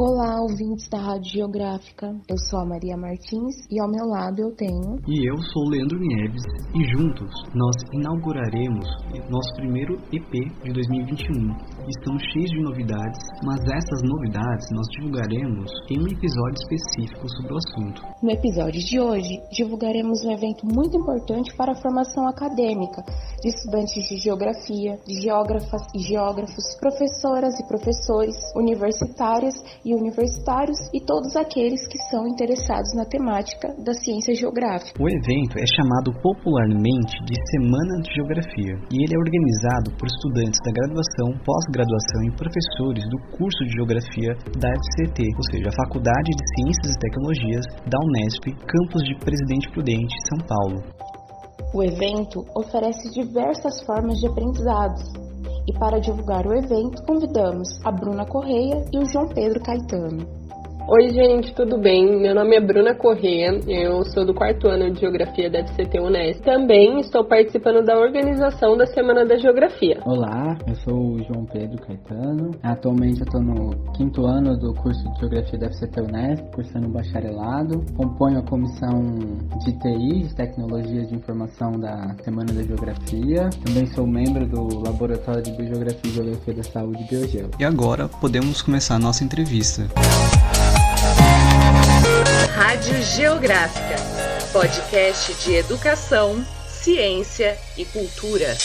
Olá, ouvintes da Rádio Geográfica. Eu sou a Maria Martins e ao meu lado eu tenho. E eu sou o Leandro Nieves e juntos nós inauguraremos nosso primeiro EP de 2021. Estamos cheios de novidades, mas essas novidades nós divulgaremos em um episódio específico sobre o assunto. No episódio de hoje, divulgaremos um evento muito importante para a formação acadêmica de estudantes de geografia, de geógrafas e geógrafos, professoras e professores, universitárias e e universitários e todos aqueles que são interessados na temática da ciência geográfica. O evento é chamado popularmente de Semana de Geografia e ele é organizado por estudantes da graduação, pós-graduação e professores do curso de Geografia da FCT, ou seja, a Faculdade de Ciências e Tecnologias da Unesp, campus de Presidente Prudente, São Paulo. O evento oferece diversas formas de aprendizados, e para divulgar o evento, convidamos a Bruna Correia e o João Pedro Caetano. Oi, gente, tudo bem? Meu nome é Bruna Correia, eu sou do quarto ano de Geografia da FCT Unesp. Também estou participando da organização da Semana da Geografia. Olá, eu sou o João Pedro Caetano. Atualmente eu estou no quinto ano do curso de Geografia da FCT Unesp, cursando bacharelado. Componho a comissão de TI, de Tecnologias de Informação da Semana da Geografia. Também sou membro do Laboratório de Biogeografia e Geografia da Saúde Biogel. E agora podemos começar a nossa entrevista. Rádio Geográfica, podcast de educação, ciência e cultura.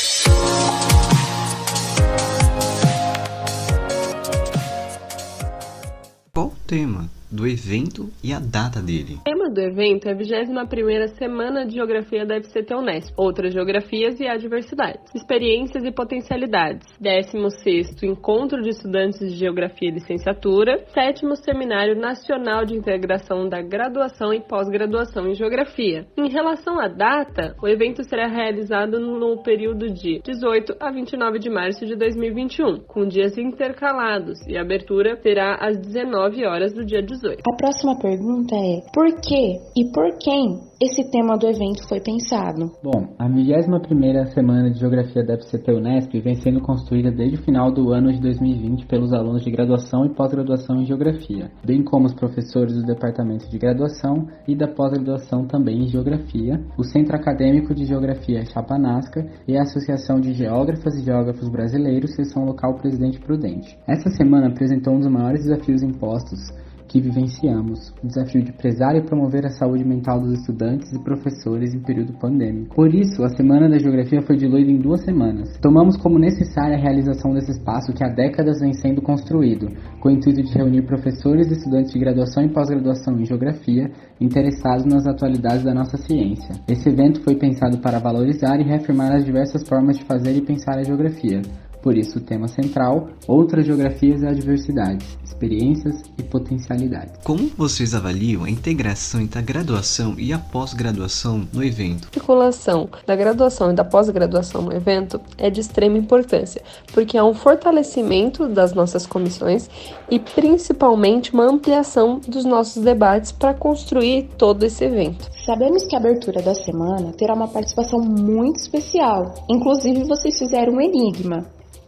Qual o tema do evento e a data dele. Do evento é a 21ª Semana de Geografia da FCT Unesp, Outras Geografias e Adversidades, Experiências e Potencialidades, 16º Encontro de Estudantes de Geografia e Licenciatura, 7 Seminário Nacional de Integração da Graduação e Pós-Graduação em Geografia. Em relação à data, o evento será realizado no período de 18 a 29 de março de 2021, com dias intercalados, e a abertura será às 19 horas do dia 18. A próxima pergunta é: por que e por quem esse tema do evento foi pensado? Bom, a 21ª Semana de Geografia da FCT Unesp vem sendo construída desde o final do ano de 2020 pelos alunos de graduação e pós-graduação em Geografia, bem como os professores do Departamento de Graduação e da pós-graduação também em Geografia, o Centro Acadêmico de Geografia Chapanasca e a Associação de Geógrafas e Geógrafos Brasileiros, Seção Local Presidente Prudente. Essa semana apresentou um dos maiores desafios impostos que vivenciamos, o desafio de prezar e promover a saúde mental dos estudantes e professores em período pandêmico. Por isso, a Semana da Geografia foi diluída em duas semanas. Tomamos como necessária a realização desse espaço que há décadas vem sendo construído, com o intuito de reunir professores e estudantes de graduação e pós-graduação em Geografia interessados nas atualidades da nossa ciência. Esse evento foi pensado para valorizar e reafirmar as diversas formas de fazer e pensar a geografia, por isso, o tema central, outras geografias e adversidades, experiências e potencialidades. Como vocês avaliam a integração entre a graduação e a pós-graduação no evento? A articulação da graduação e da pós-graduação no evento é de extrema importância, porque há um fortalecimento das nossas comissões e principalmente uma ampliação dos nossos debates para construir todo esse evento. Sabemos que a abertura da semana terá uma participação muito especial. Inclusive, vocês fizeram um enigma.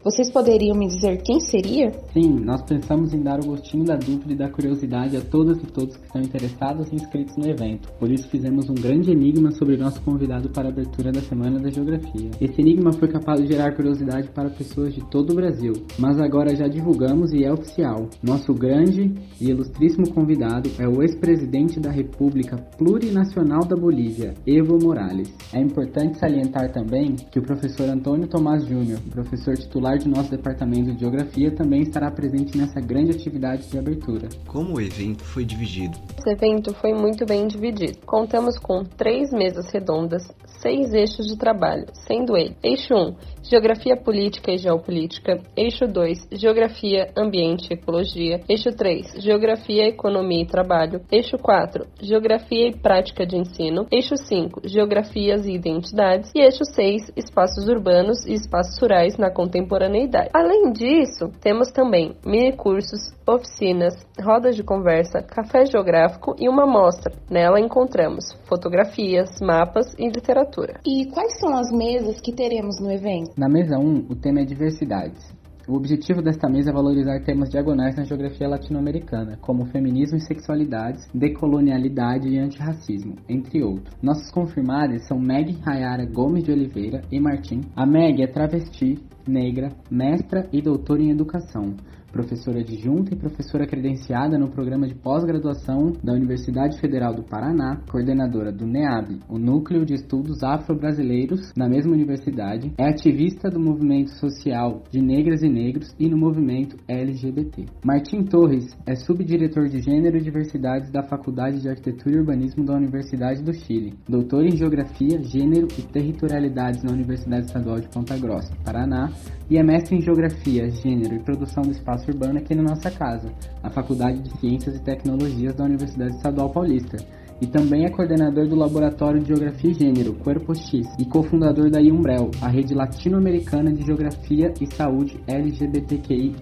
Vocês poderiam me dizer quem seria? Sim, nós pensamos em dar o gostinho da dúvida e da curiosidade a todas e todos que estão interessados e inscritos no evento. Por isso fizemos um grande enigma sobre nosso convidado para a abertura da Semana da Geografia. Esse enigma foi capaz de gerar curiosidade para pessoas de todo o Brasil, mas agora já divulgamos e é oficial. Nosso grande e ilustríssimo convidado é o ex-presidente da República Plurinacional da Bolívia, Evo Morales. É importante salientar também que o professor Antônio Tomás Júnior, professor titular de nosso departamento de Geografia também estará presente nessa grande atividade de abertura. Como o evento foi dividido? Esse evento foi muito bem dividido. Contamos com três mesas redondas, seis eixos de trabalho, sendo ele eixo 1, Geografia Política e Geopolítica, eixo 2, Geografia, Ambiente e Ecologia, eixo 3, Geografia, Economia e Trabalho, eixo 4, Geografia e Prática de Ensino, eixo 5, Geografias e Identidades e eixo 6, Espaços Urbanos e Espaços Rurais na Contemporaneidade. Além disso, temos também mini cursos, oficinas, rodas de conversa, café geográfico e uma mostra. Nela encontramos fotografias, mapas e literatura. E quais são as mesas que teremos no evento? Na mesa 1, o tema é diversidades. O objetivo desta mesa é valorizar temas diagonais na geografia latino-americana, como feminismo e sexualidades, decolonialidade e antirracismo, entre outros. Nossos confirmados são Meg Rayara Gomes de Oliveira e Martim. A Meg é travesti, negra, mestra e doutora em educação professora adjunta e professora credenciada no programa de pós-graduação da Universidade Federal do Paraná, coordenadora do NEAB, o Núcleo de Estudos Afro-Brasileiros, na mesma universidade, é ativista do movimento social de negras e negros e no movimento LGBT. Martim Torres é subdiretor de Gênero e Diversidades da Faculdade de Arquitetura e Urbanismo da Universidade do Chile, doutor em Geografia, Gênero e Territorialidades na Universidade Estadual de Ponta Grossa, Paraná, e é mestre em Geografia, Gênero e Produção do Espaço Urbano aqui na nossa casa, a Faculdade de Ciências e Tecnologias da Universidade Estadual Paulista, e também é coordenador do Laboratório de Geografia e Gênero, Corpo X, e cofundador da IUMBREL, a rede latino-americana de geografia e saúde LGBTQIA+.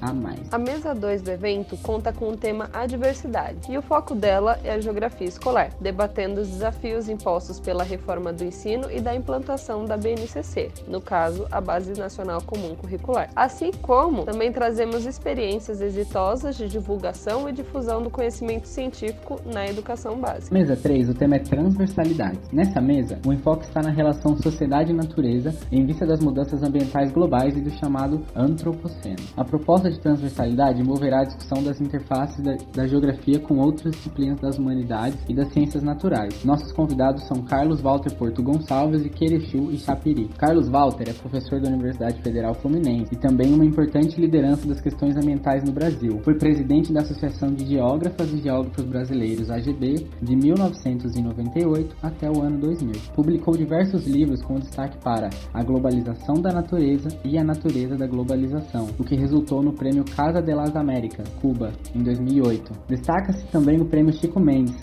A mesa 2 do evento conta com o tema Adversidade, e o foco dela é a geografia escolar, debatendo os desafios impostos pela reforma do ensino e da implantação da BNCC, no caso, a Base Nacional Comum Curricular. Assim como também trazemos experiências exitosas de divulgação e difusão do conhecimento científico na educação básica. Mesa 3, o tema é transversalidade. Nessa mesa, o enfoque está na relação sociedade e natureza em vista das mudanças ambientais globais e do chamado antropoceno. A proposta de transversalidade envolverá a discussão das interfaces da, da geografia com outras disciplinas das humanidades e das ciências naturais. Nossos convidados são Carlos Walter Porto Gonçalves e Querechu e Chapiri. Carlos Walter é professor da Universidade Federal Fluminense e também uma importante liderança das questões ambientais no Brasil. Foi presidente da Associação de Geógrafas e Geógrafos Brasileiros, AGB, de 19 1998 até o ano 2000. Publicou diversos livros com destaque para A Globalização da Natureza e A Natureza da Globalização, o que resultou no Prêmio Casa de las Américas, Cuba, em 2008. Destaca-se também o Prêmio Chico Mendes,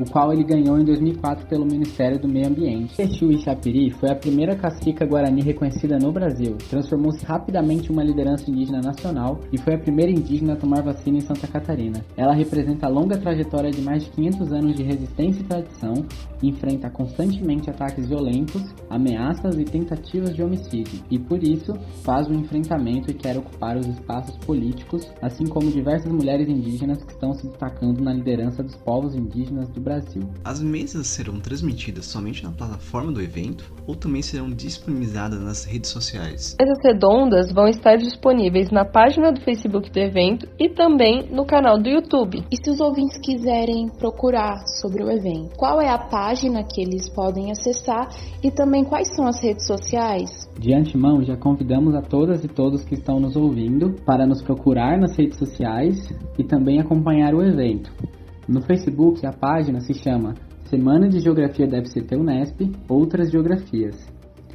o qual ele ganhou em 2004 pelo Ministério do Meio Ambiente. Exu Chapiri foi a primeira cacica guarani reconhecida no Brasil, transformou-se rapidamente em uma liderança indígena nacional e foi a primeira indígena a tomar vacina em Santa Catarina. Ela representa a longa trajetória de mais de 500 anos de resistência e tradição e enfrenta constantemente ataques violentos, ameaças e tentativas de homicídio, e por isso faz o um enfrentamento e quer ocupar os espaços políticos, assim como diversas mulheres indígenas que estão se destacando na liderança dos povos indígenas do Brasil. Brasil. As mesas serão transmitidas somente na plataforma do evento ou também serão disponibilizadas nas redes sociais? Mesas redondas vão estar disponíveis na página do Facebook do evento e também no canal do YouTube. E se os ouvintes quiserem procurar sobre o evento, qual é a página que eles podem acessar e também quais são as redes sociais? De antemão, já convidamos a todas e todos que estão nos ouvindo para nos procurar nas redes sociais e também acompanhar o evento. No Facebook, a página se chama Semana de Geografia da FCT Unesp Outras Geografias.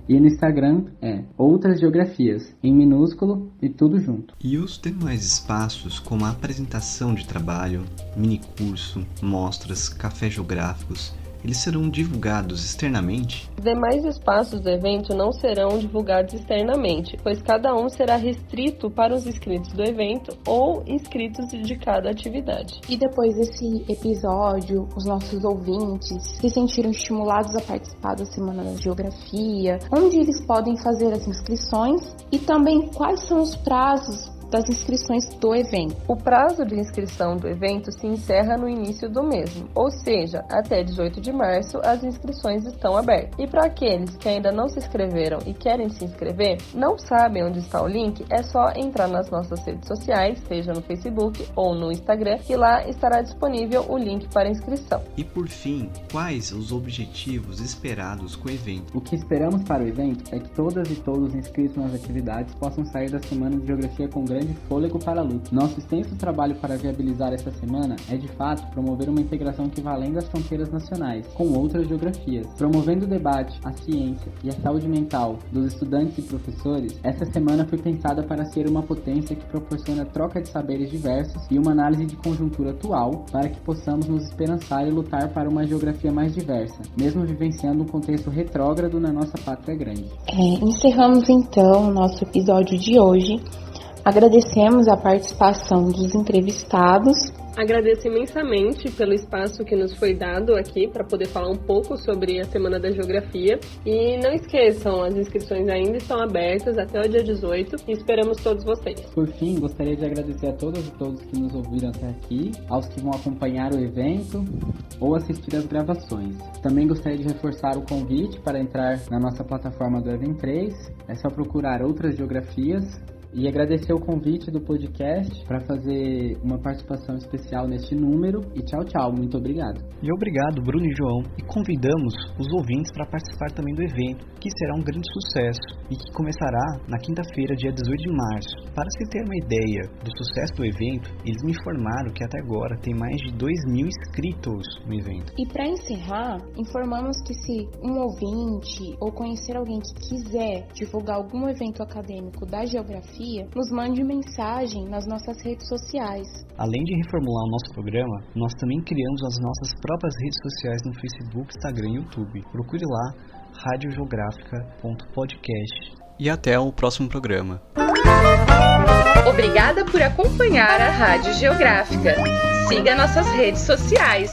E no Instagram é Outras Geografias, em minúsculo e tudo junto. E os demais espaços, como a apresentação de trabalho, mini curso, mostras, cafés geográficos eles serão divulgados externamente? Os demais espaços do evento não serão divulgados externamente, pois cada um será restrito para os inscritos do evento ou inscritos de cada atividade. E depois desse episódio, os nossos ouvintes se sentiram estimulados a participar da Semana da Geografia, onde eles podem fazer as inscrições e também quais são os prazos das inscrições do evento. O prazo de inscrição do evento se encerra no início do mesmo, ou seja, até 18 de março as inscrições estão abertas. E para aqueles que ainda não se inscreveram e querem se inscrever, não sabem onde está o link, é só entrar nas nossas redes sociais, seja no Facebook ou no Instagram, que lá estará disponível o link para inscrição. E por fim, quais os objetivos esperados com o evento? O que esperamos para o evento é que todas e todos inscritos nas atividades possam sair da Semana de Geografia com grande fôlego para a luta. Nosso extenso trabalho para viabilizar essa semana é de fato promover uma integração que vá além das fronteiras nacionais, com outras geografias. Promovendo o debate, a ciência e a saúde mental dos estudantes e professores, essa semana foi pensada para ser uma potência que proporciona troca de saberes diversos e uma análise de conjuntura atual para que possamos nos esperançar e lutar para uma geografia mais diversa, mesmo vivenciando um contexto retrógrado na nossa pátria grande. É, encerramos então o nosso episódio de hoje Agradecemos a participação dos entrevistados Agradeço imensamente pelo espaço que nos foi dado aqui para poder falar um pouco sobre a Semana da Geografia. E não esqueçam, as inscrições ainda estão abertas até o dia 18 e esperamos todos vocês. Por fim, gostaria de agradecer a todas e todos que nos ouviram até aqui, aos que vão acompanhar o evento ou assistir às gravações. Também gostaria de reforçar o convite para entrar na nossa plataforma do Event 3. É só procurar outras geografias e agradecer o convite do podcast para fazer uma participação especial neste número. E tchau, tchau. Muito obrigado. E obrigado, Bruno e João. E convidamos os ouvintes para participar também do evento, que será um grande sucesso e que começará na quinta-feira, dia 18 de março. Para se ter uma ideia do sucesso do evento, eles me informaram que até agora tem mais de 2 mil inscritos no evento. E para encerrar, informamos que se um ouvinte ou conhecer alguém que quiser divulgar algum evento acadêmico da geografia, nos mande mensagem nas nossas redes sociais. Além de reformular o nosso programa, nós também criamos as nossas próprias redes sociais no Facebook, Instagram e YouTube. Procure lá radiogeográfica.podcast. E até o próximo programa. Obrigada por acompanhar a Rádio Geográfica. Siga nossas redes sociais.